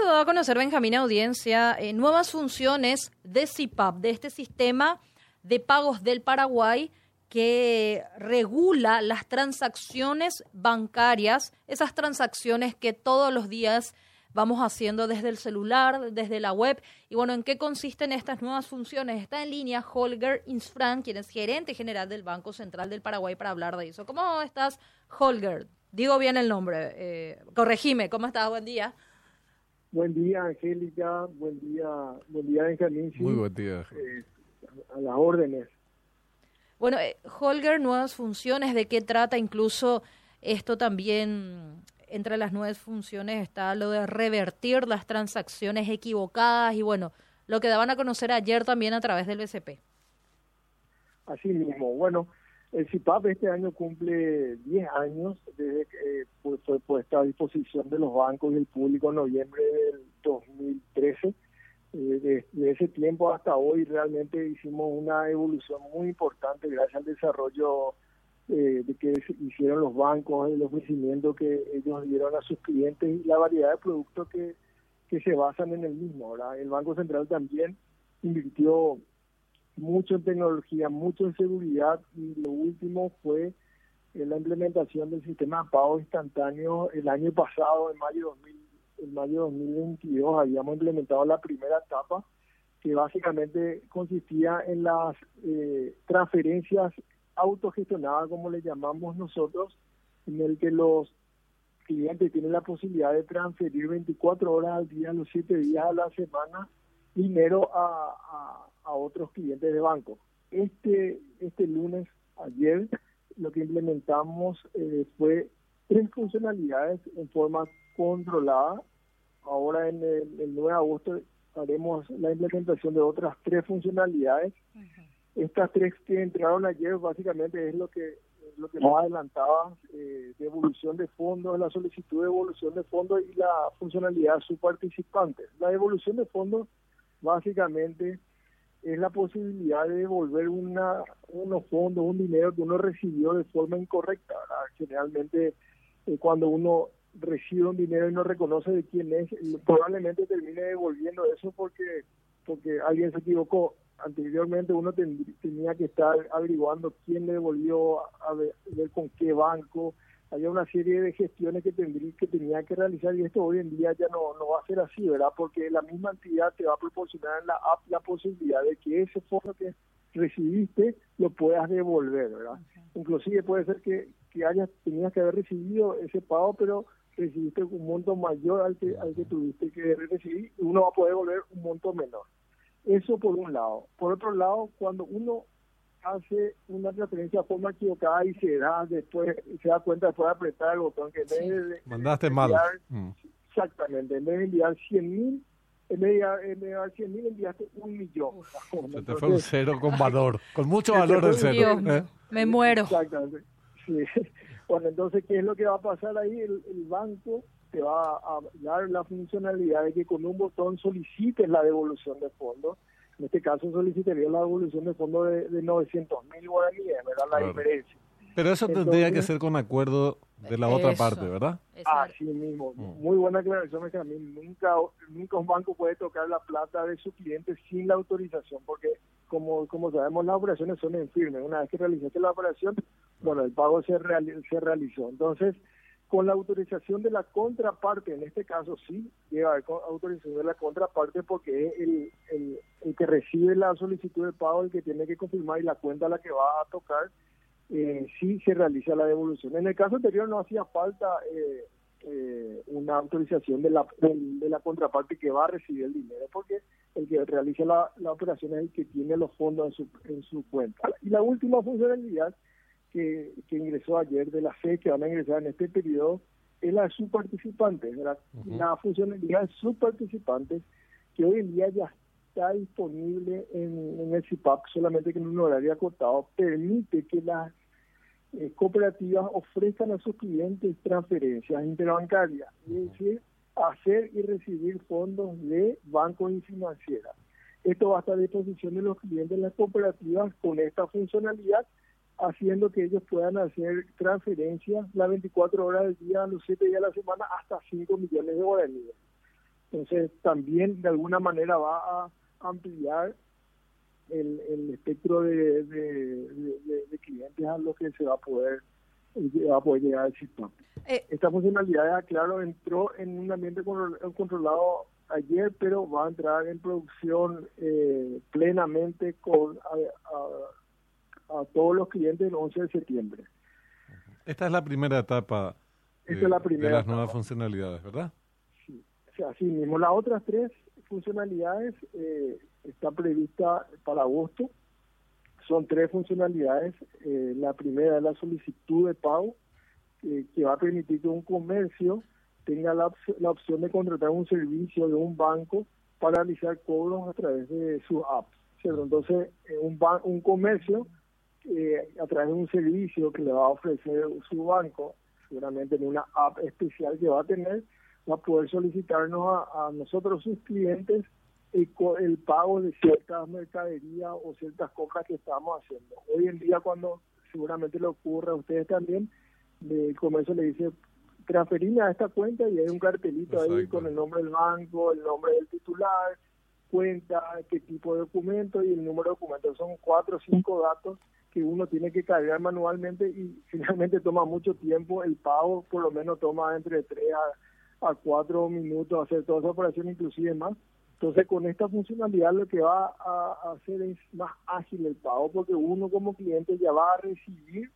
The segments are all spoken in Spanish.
se da a conocer, Benjamín Audiencia, eh, nuevas funciones de CIPAP, de este sistema de pagos del Paraguay que regula las transacciones bancarias, esas transacciones que todos los días vamos haciendo desde el celular, desde la web. Y bueno, ¿en qué consisten estas nuevas funciones? Está en línea Holger Insfran, quien es gerente general del Banco Central del Paraguay, para hablar de eso. ¿Cómo estás, Holger? Digo bien el nombre. Eh, corregime, ¿cómo estás? Buen día. Buen día, Angélica. Buen día, buen día, Benjamín. Muy buen día. Eh, a las órdenes. Bueno, eh, Holger, nuevas funciones, ¿de qué trata? Incluso esto también, entre las nuevas funciones está lo de revertir las transacciones equivocadas y bueno, lo que daban a conocer ayer también a través del BCP. Así mismo, bueno, el CIPAP este año cumple 10 años desde que eh, fue puesta a disposición de los bancos y el público en noviembre del 2013 eh, de, ese tiempo hasta hoy realmente hicimos una evolución muy importante gracias al desarrollo eh, de que hicieron los bancos, el ofrecimiento que ellos dieron a sus clientes y la variedad de productos que, que se basan en el mismo. El Banco Central también invirtió mucho en tecnología, mucho en seguridad y lo último fue eh, la implementación del sistema de pago instantáneo el año pasado, en mayo de 2000 en mayo de 2022 habíamos implementado la primera etapa que básicamente consistía en las eh, transferencias autogestionadas, como le llamamos nosotros, en el que los clientes tienen la posibilidad de transferir 24 horas al día, los 7 días a la semana, dinero a, otros clientes de banco. Este, este lunes, ayer, lo que implementamos eh, fue tres funcionalidades en forma controlada ahora en el, 9 de agosto haremos la implementación de otras tres funcionalidades. Estas tres que entraron ayer básicamente es lo que lo que nos adelantaba eh, de evolución de fondos, la solicitud de evolución de fondos y la funcionalidad de subparticipantes. La evolución de fondos básicamente es la posibilidad de devolver una, unos fondos, un dinero que uno recibió de forma incorrecta. Generalmente eh, cuando uno recibe un dinero y no reconoce de quién es, probablemente termine devolviendo eso porque porque alguien se equivocó. Anteriormente uno tenía que estar averiguando quién le devolvió, a ver, con qué banco. Había una serie de gestiones que tendría que tenía que realizar y esto hoy en día ya no, no va a ser así, ¿verdad? Porque la misma entidad te va a proporcionar en la app la posibilidad de que ese fondo que recibiste lo puedas devolver, ¿verdad? Inclusive puede ser que, que hayas, tenías que haber recibido ese pago, pero recibiste un monto mayor al que, al que tuviste que recibir y uno va a poder volver un monto menor. Eso por un lado. Por otro lado, cuando uno hace una transferencia de forma equivocada y se da después, se da cuenta después de apretar el botón que de, Mandaste mal. Mm. Exactamente, en vez de enviar 100 mil, en vez de enviar 100 mil enviaste un millón. Se te fue un cero con valor, con mucho valor el cero. ¿eh? Me muero. Exactamente. Sí. Bueno, entonces, ¿qué es lo que va a pasar ahí? El, banco te va a dar la funcionalidad de que con un botón solicites la devolución de fondos. En este caso solicitaría la devolución de fondos de, de 900 mil guaraníes, ¿verdad? La diferencia. Pero eso tendría que ser con acuerdo de la otra parte, ¿verdad? Así mismo. Mm. Muy buena aclaración, a mí nunca, nunca un banco puede tocar la plata de su cliente sin la autorización, porque como, como sabemos las operaciones son en firme. Una vez que realizaste la operación, bueno, el pago se, se realizó. Entonces, con la autorización de la contraparte, en este caso sí, llega a autorización de la contraparte porque es el, el, que recibe la solicitud de pago el que tiene que confirmar y la cuenta a la que va a tocar, eh, sí se realiza la devolución. En el caso anterior no hacía falta eh, eh, una autorización de la, de, la contraparte que va a recibir el dinero porque el que realiza la, la operación es el que tiene los fondos en su, en su cuenta. Y la última funcionalidad que, que ingresó ayer de la fe que van a ingresar en este periodo es la de subparticipantes, la, la funcionalidad de subparticipantes que hoy en día ya está disponible en, en el CIPAP, solamente que en un horario acotado, permite que las eh, cooperativas ofrezcan a sus clientes transferencias interbancarias, es decir, hacer y recibir fondos de bancos y financieras. Esto va a estar a disposición de los clientes de las cooperativas con esta funcionalidad haciendo que ellos puedan hacer transferencias las 24 horas del día, los 7 días de la semana, hasta 5 millones de guaraníes. Entonces también de alguna manera va a ampliar el, el espectro de, de, clientes a los que se va a poder va a poder llegar al sistema. Eh, Esta funcionalidad, claro, entró en un ambiente controlado ayer, pero va a entrar en producción eh, plenamente con a, todos los clientes el 11 de septiembre. Esta es la primera etapa de, la primera de las nuevas funcionalidades, ¿verdad? Sí, o sea, así mismo. Las otras tres funcionalidades eh, están previstas para agosto. Son tres funcionalidades. Eh, la primera es la solicitud de pago, que va a permitir que un comercio tenga la, la, opción de contratar un servicio de un banco para realizar cobros a través de su app. Entonces, eh, un, un comercio eh, a través de un servicio que le va a ofrecer su banco, seguramente en una app especial que va a tener, va a poder solicitarnos a, nosotros, sus clientes, el, el, pago de ciertas mercaderías o ciertas compras que estamos haciendo. Hoy en día, cuando seguramente le ocurre a ustedes también, el comercio le dice, transferirme a esta cuenta y hay un cartelito ahí con el nombre del banco, el nombre del titular, cuenta, qué tipo de documento y el número de documento. Son cuatro o cinco datos que uno tiene que cargar manualmente y finalmente toma mucho tiempo. El pago por lo menos toma entre tres a, cuatro minutos hacer toda esa operación, inclusive más. Entonces, con esta funcionalidad lo que va a hacer es más ágil el pago porque uno como cliente ya va a recibir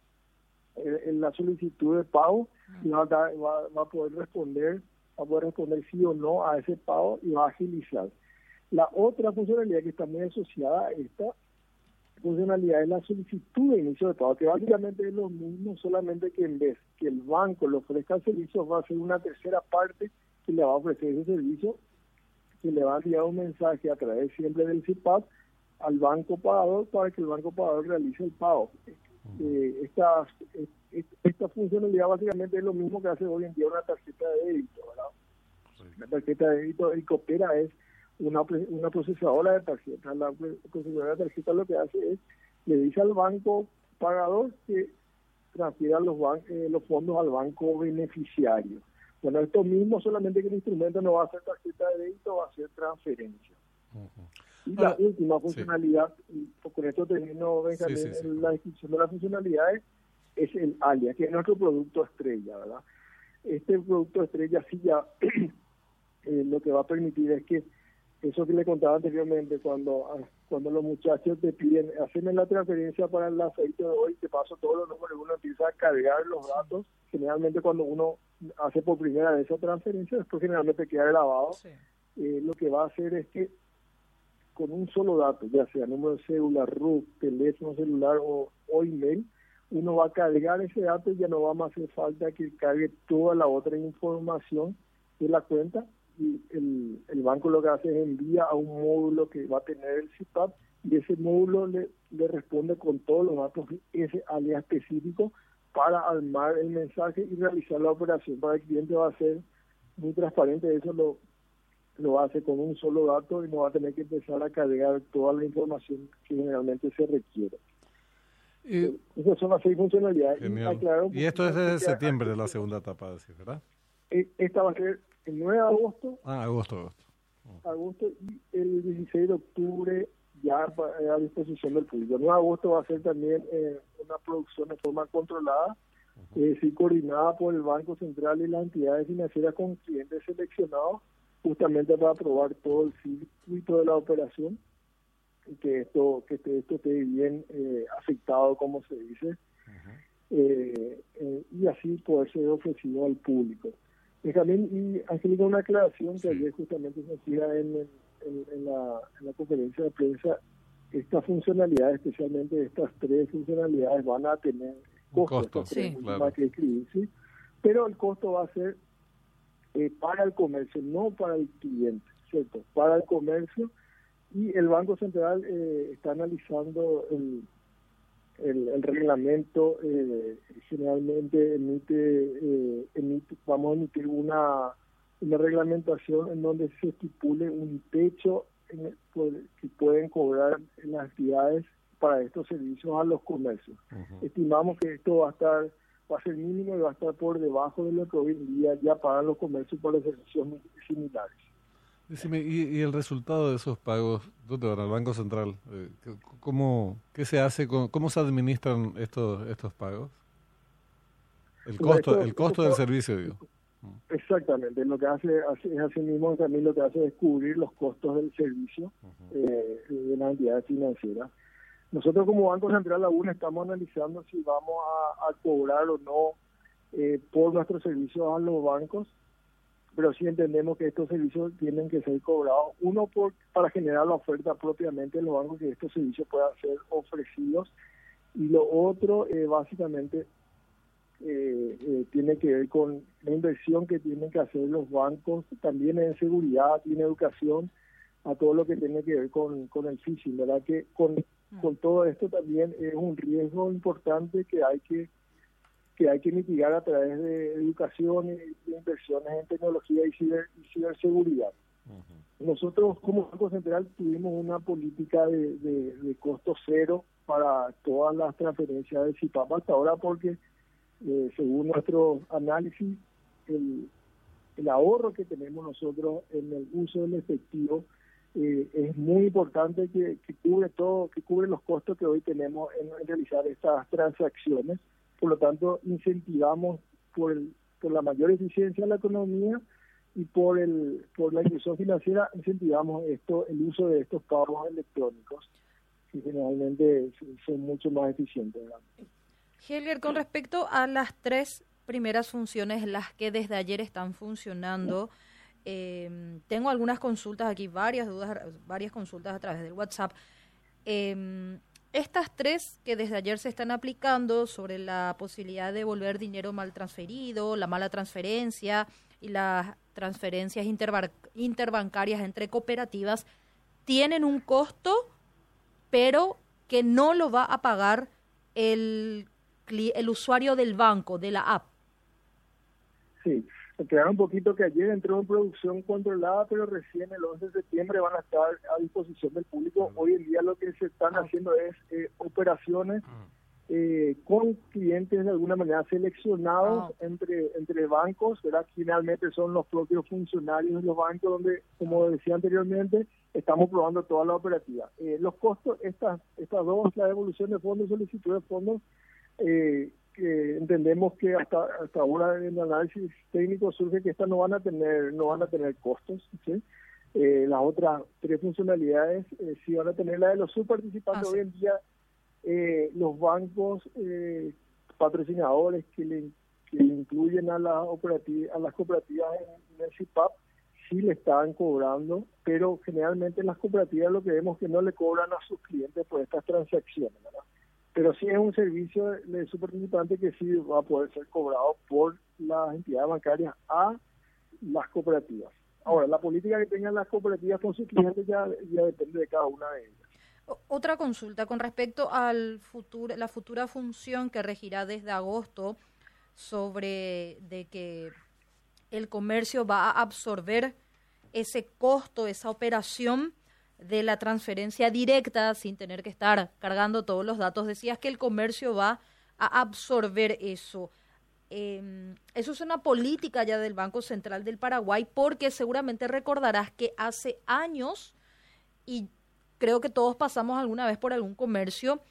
en la solicitud de pago y va a, va, a poder responder, va a poder responder sí o no a ese pago y va a agilizar. La otra funcionalidad que está muy asociada a esta funcionalidad es la solicitud de inicio de pago, que básicamente es lo mismo, solamente que en vez que el banco le ofrezca el servicio, va a ser una tercera parte que le va a ofrecer ese servicio, que le va a enviar un mensaje a través siempre del CIPAP al banco pagador para que el banco pagador realice el pago. Eh, esta, esta funcionalidad básicamente es lo mismo que hace hoy en día una tarjeta de débito, ¿verdad? La tarjeta de débito, el Coopera es una, una procesadora de tarjeta. La procesadora de tarjeta lo que hace es, le dice al banco pagador que transfiera los, eh, los fondos al banco beneficiario. Bueno, esto mismo, solamente que el instrumento no va a ser tarjeta de débito, va a ser transferencia. Y la última funcionalidad, y con esto termino, Benjamín, la descripción de las funcionalidades, es el alias, que es nuestro producto estrella, ¿verdad? Este producto estrella sí ya eh, lo que va a permitir es que eso que le contaba anteriormente, cuando ah, cuando los muchachos te piden, hacerme la transferencia para el aceite de hoy, te paso todos los números, uno empieza a cargar los datos, generalmente cuando uno hace por primera vez esa transferencia, después generalmente queda grabado, eh, lo que va a hacer es que con un solo dato, ya sea número de cédula, RUC, teléfono celular o, email, uno va a cargar ese dato y ya no va a hacer falta que cargue toda la otra información de la cuenta el, el banco lo que hace es envía a un módulo que va a tener el CIPAP y ese módulo le, le responde con todos los datos ese alias específico para armar el mensaje y realizar la operación. Para el cliente va a ser muy transparente, eso lo lo hace con un solo dato y no va a tener que empezar a cargar toda la información que generalmente se requiere. Y, Esas son las seis funcionalidades. Y, esto es desde septiembre de la segunda etapa, ¿verdad? E, esta va a ser el 9 de agosto. Ah, agosto, agosto. Agosto y el 16 de octubre ya a disposición del público. El 9 de agosto va a ser también eh, una producción de forma controlada, uh coordinada por el Banco Central y las entidades financieras con clientes seleccionados justamente para probar todo el circuito de la operación y que esto que esto esté bien eh, afectado como se dice eh, eh, y así poder ser ofrecido al público también y Angélica una aclaración que ayer justamente se hacía en, en, la, en la conferencia de prensa estas funcionalidades especialmente estas tres funcionalidades van a tener costos sí. que escribir, ¿sí? pero el costo va a ser eh, para el comercio, no para el cliente, ¿cierto? Para el comercio y el Banco Central eh, está analizando el, el, reglamento, eh, generalmente emite, emite, vamos a emitir una, una reglamentación en donde se estipule un techo en que pueden cobrar las actividades para estos servicios a los comercios. Estimamos que esto va a estar va a ser mínimo y va a estar por debajo de lo que hoy en día ya pagan los comercios por los servicios similares. ¿Y, el resultado de esos pagos, dónde van? Al Banco Central. Eh, ¿Cómo, ¿Qué se hace? ¿Cómo se administran estos, estos pagos? El costo, el costo del servicio, digo. Exactamente, lo que hace, es así mismo también lo que hace es cubrir los costos del servicio eh, de la entidad financiera. Nosotros como Banco Central aún estamos analizando si vamos a, cobrar o no eh, por nuestros servicios a los bancos, pero sí entendemos que estos servicios tienen que ser cobrados, uno por para generar la oferta propiamente en los bancos que estos servicios puedan ser ofrecidos y lo otro eh, básicamente eh, eh, tiene que ver con la inversión que tienen que hacer los bancos, también en seguridad y en educación, a todo lo que tiene que ver con, con el phishing, ¿verdad? Que con, con todo esto también es un riesgo importante que hay que que hay que mitigar a través de educación y inversiones en tecnología y, ciber, y ciberseguridad. Nosotros como Banco Central tuvimos una política de, de, costo cero para todas las transferencias de CIPAP hasta ahora porque eh, según nuestro análisis, el, el, ahorro que tenemos nosotros en el uso del efectivo eh, es muy importante que, cubre todo, que cubre los costos que hoy tenemos en, realizar estas transacciones. Por lo tanto, incentivamos por, el, por la mayor eficiencia de la economía y por el por la inclusión financiera incentivamos esto el uso de estos pagos electrónicos que generalmente son mucho más eficientes. Helger, con respecto a las tres primeras funciones, las que desde ayer están funcionando, em, tengo algunas consultas aquí, varias dudas, varias consultas a través del WhatsApp. Em, estas tres que desde ayer se están aplicando sobre la posibilidad de devolver dinero mal transferido, la mala transferencia y las transferencias interbancarias entre cooperativas, tienen un costo, pero que no lo va a pagar el el usuario del banco, de la app. Sí, quedaron un poquito que ayer entró en producción controlada, pero recién el 11 de septiembre van a estar a disposición del público. Hoy en día lo que se están haciendo es eh, operaciones eh, con clientes de alguna manera seleccionados entre entre bancos, ¿verdad? Finalmente son los propios funcionarios de los bancos donde, como decía anteriormente, estamos probando toda la operativa. Eh, los costos, estas estas dos, la devolución de fondos, solicitud de fondos, eh, que entendemos que hasta hasta ahora en el análisis técnico surge que estas no van a tener no van a tener costos eh, las otras tres funcionalidades eh, sí van a tener. La de los subparticipantes ah, hoy en día eh, los bancos eh, patrocinadores que le, que incluyen a las operativas a las cooperativas en, el CIPAP sí le están cobrando pero generalmente las cooperativas lo que vemos que no le cobran a sus clientes por estas transacciones ¿verdad? Pero sí es un servicio de superparticipante que sí va a poder ser cobrado por las entidades bancarias a las cooperativas. Ahora, la política que tengan las cooperativas con sus clientes ya, depende de cada una de ellas. Otra consulta con respecto a la futura función que regirá desde agosto sobre de que el comercio va a absorber ese costo, esa operación de la transferencia directa sin tener que estar cargando todos los datos. Decías que el comercio va a absorber eso. Em, eso es una política ya del Banco Central del Paraguay porque seguramente recordarás que hace años, y creo que todos pasamos alguna vez por algún comercio,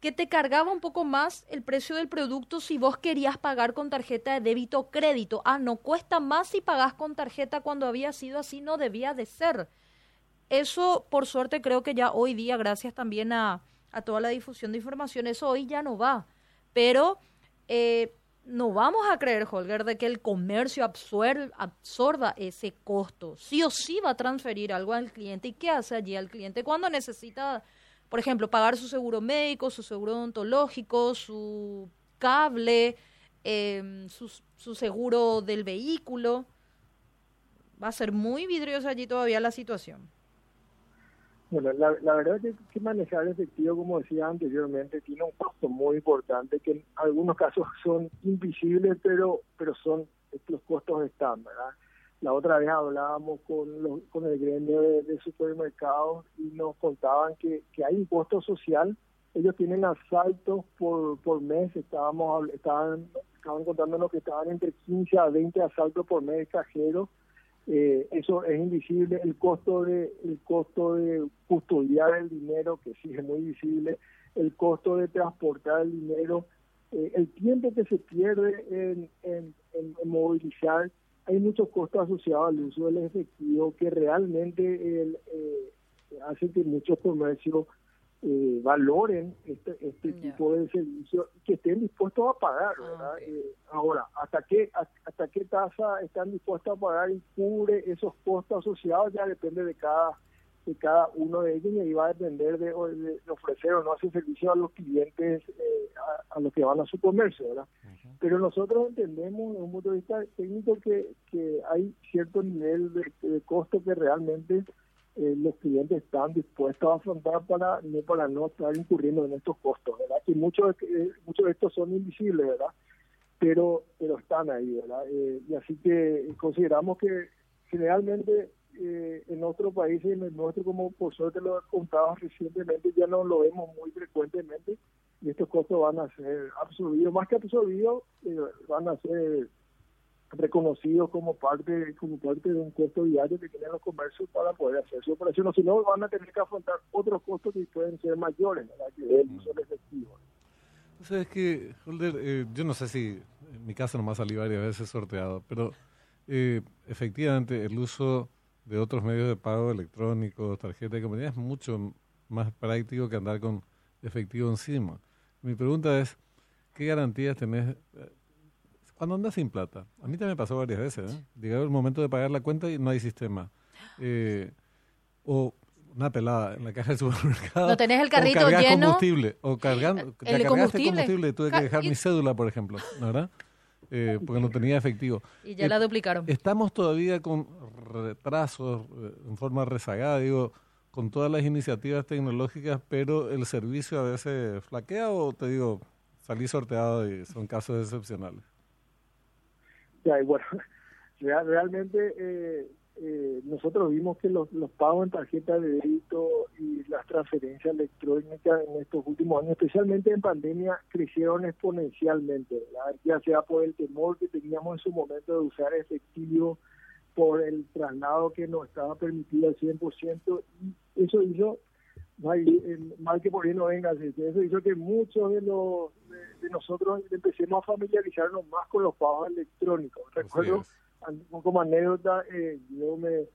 que te cargaba un poco más el precio del producto si vos querías pagar con tarjeta de débito o crédito. Ah, no cuesta más si pagás con tarjeta cuando había sido así, no debía de ser. Eso, por suerte, creo que ya hoy día, gracias también a, a toda la difusión de información, eso hoy ya no va. Pero eh, no vamos a creer, Holger, de que el comercio absorba ese costo. Sí o sí va a transferir algo al cliente. ¿Y qué hace allí al cliente cuando necesita, por ejemplo, pagar su seguro médico, su seguro odontológico, su cable, em, su, su seguro del vehículo? Va a ser muy vidriosa allí todavía la situación. Bueno, la, la verdad es que, manejar efectivo, como decía anteriormente, tiene un costo muy importante que en algunos casos son invisibles, pero pero son los costos están, ¿verdad? La otra vez hablábamos con, los, con el gremio de, supermercados y nos contaban que, que hay un costo social. Ellos tienen asaltos por, por mes, estábamos estaban, estaban contándonos que estaban entre 15 a 20 asaltos por mes cajeros Eh, eso es invisible. El costo de el costo de custodiar el dinero, que sí es muy visible. El costo de transportar el dinero. Eh, el tiempo que se pierde en, en, movilizar. Hay muchos costos asociados al uso del efectivo que realmente eh, hace que muchos comercios eh, valoren este, este tipo de servicio y que estén dispuestos a pagar, ah, ¿verdad? Eh, ahora, ¿hasta qué, ¿hasta qué tasa están dispuestos a pagar y cubre esos costos asociados? Ya depende de cada de cada uno de ellos y ahí va a depender de, ofrecer o no hacer servicio a los clientes eh, a, los que van a su comercio, ¿verdad? Pero nosotros entendemos desde un punto de vista técnico que, que hay cierto nivel de costo que realmente eh, los clientes están dispuestos a afrontar para no para no estar incurriendo en estos costos, ¿verdad? Que muchos eh, muchos de estos son invisibles, ¿verdad? Pero pero están ahí, ¿verdad? Eh, y así que consideramos que generalmente en otros países, en el nuestro, como por suerte lo contado recientemente, ya no lo vemos muy frecuentemente y estos costos van a ser absorbidos, más que absorbidos, van a ser reconocidos como parte como parte de un costo diario que tienen los comercios para poder hacer su operación, o si no van a tener que afrontar otros costos que pueden ser mayores, ¿verdad? que el uso efectivo. O sea, es que, Holder, eh, yo no sé si en mi casa nomás salí varias veces sorteado, pero eh, efectivamente el uso de otros medios de pago electrónicos, tarjeta de compañía, es mucho más práctico que andar con efectivo encima. Mi pregunta es, ¿qué garantías tenés? Cuando andas sin plata. A mí también me pasó varias veces. ¿eh? Llegaba el momento de pagar la cuenta y no hay sistema. Eh, o una pelada en la caja del supermercado. No tenés el carrito o lleno. combustible. O cargando, el combustible. combustible y tuve que dejar mi cédula, por ejemplo. ¿Verdad? Eh, porque no tenía efectivo. Y ya la duplicaron. Estamos todavía con retrasos eh, en forma rezagada, digo, con todas las iniciativas tecnológicas, pero el servicio a veces flaquea o te digo, salí sorteado y son casos excepcionales y bueno, realmente eh, eh, nosotros vimos que los, los pagos en tarjeta de débito y las transferencias electrónicas en estos últimos años, especialmente en pandemia, crecieron exponencialmente, ya sea por el temor que teníamos en su momento de usar efectivo, por el traslado que no estaba permitido al 100%, y eso hizo mal, mal que por ahí no venga, eso hizo que muchos de los de, nosotros empecemos a familiarizarnos más con los pagos electrónicos. Recuerdo, como anécdota, eh, yo me,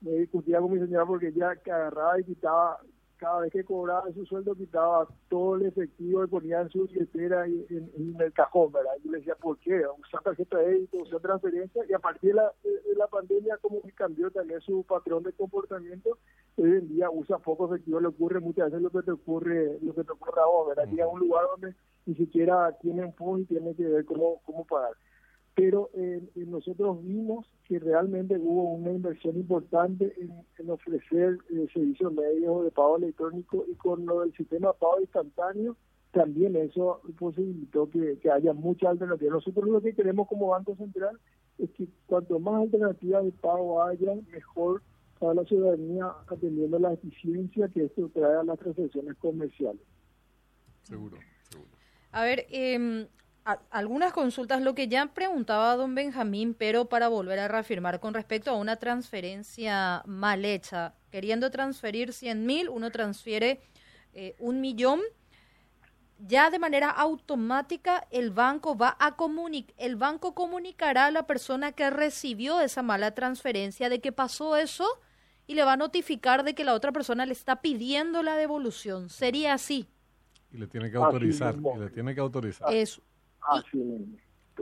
me discutía con mi señora porque ella agarraba y quitaba cada vez que cobraba su sueldo quitaba todo el efectivo y ponía en su billetera y en, el cajón, ¿verdad? Y yo le decía, ¿por qué? Usar tarjeta de débito, usar transferencia, y a partir de la, de la pandemia como que cambió también su patrón de comportamiento, hoy en día usa poco efectivo, le ocurre muchas veces lo que te ocurre, lo que te ocurre a vos, ¿verdad? Llega a un lugar donde ni siquiera tienen punto y tiene que ver cómo, cómo pagar pero eh, nosotros vimos que realmente hubo una inversión importante en, ofrecer eh, servicios medios de pago electrónico y con lo del sistema de pago instantáneo también eso posibilitó que, haya muchas alternativas. Nosotros lo que queremos como Banco Central es que cuanto más alternativas de pago haya, mejor para la ciudadanía atendiendo la eficiencia que esto trae a las transacciones comerciales. Seguro, seguro. A ver, eh, algunas consultas, lo que ya preguntaba don Benjamín, pero para volver a reafirmar con respecto a una transferencia mal hecha, queriendo transferir 100 mil, uno transfiere eh, un millón, ya de manera automática el banco va a comunicar, el banco comunicará a la persona que recibió esa mala transferencia de que pasó eso y le va a notificar de que la otra persona le está pidiendo la devolución. Sería así. Y le tiene que autorizar. y le tiene que autorizar. Eso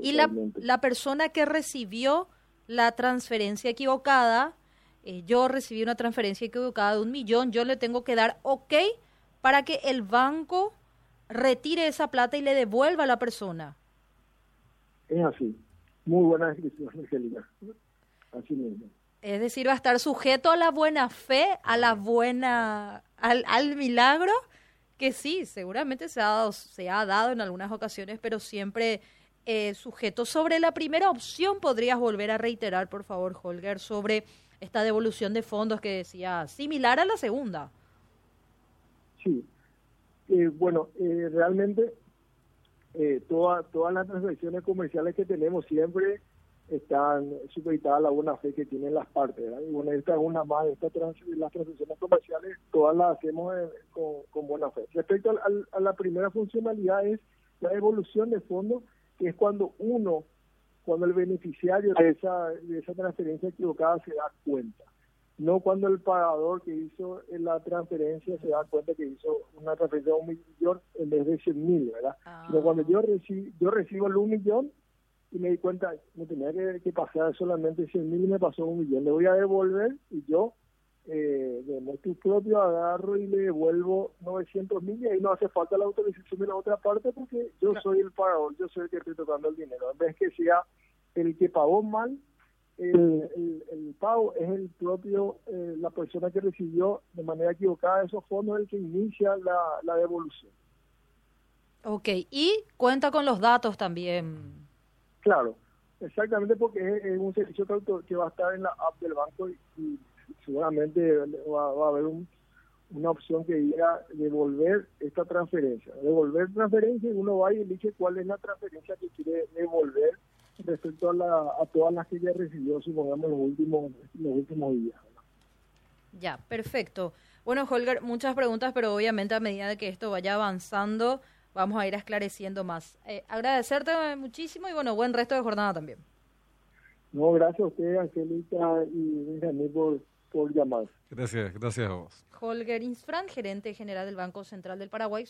y, la, la, persona que recibió la transferencia equivocada, eh, yo recibí una transferencia equivocada de un millón, yo le tengo que dar ok para que el banco retire esa plata y le devuelva a la persona. Es así. Muy buena descripción. Así mismo. Es decir, va a estar sujeto a la buena fe, a la buena, al, al milagro que sí, seguramente se ha dado, se ha dado en algunas ocasiones, pero siempre eh, sujeto. Sobre la primera opción, podrías volver a reiterar, por favor, Holger, sobre esta devolución de fondos que decía, similar a la segunda. Sí, eh, bueno, eh, realmente todas las transacciones comerciales que tenemos siempre están supeditadas a la buena fe que tienen las partes. Y bueno, esta es una más, esta las transacciones comerciales todas las hacemos con, buena fe. Respecto a la primera funcionalidad es la evolución de fondos, que es cuando uno, cuando el beneficiario de esa, de esa transferencia equivocada se da cuenta. No cuando el pagador que hizo la transferencia se da cuenta que hizo una transferencia de un millón en vez de 100 mil, ¿verdad? Sino cuando yo, recibo, yo recibo el un millón y me di cuenta, no tenía que, pasar solamente 100 mil y me pasó un millón. Le voy a devolver y yo eh, de motu propio agarro y le devuelvo 900 mil y ahí no hace falta la autorización de la otra parte porque yo soy el pagador, yo soy el que estoy tocando el dinero. En vez que sea el que pagó mal, el, el, pago es el propio, eh, la persona que recibió de manera equivocada esos fondos el que inicia la, la devolución. Ok, y cuenta con los datos también. Claro, exactamente porque es, un servicio que, va a estar en la app del banco y, seguramente va, a haber una opción que diga devolver esta transferencia. Devolver transferencia y uno va y elige cuál es la transferencia que quiere devolver respecto a, la, a todas las que ya recibió, supongamos, los últimos, los últimos días. Ya, perfecto. Bueno, Holger, muchas preguntas, pero obviamente a medida de que esto vaya avanzando, vamos a ir esclareciendo más. Eh, agradecerte muchísimo y bueno, buen resto de jornada también. No, gracias a usted, Angélica y Benjamín, por, por llamar. Gracias, gracias a vos. Holger Insfran, gerente general del Banco Central del Paraguay.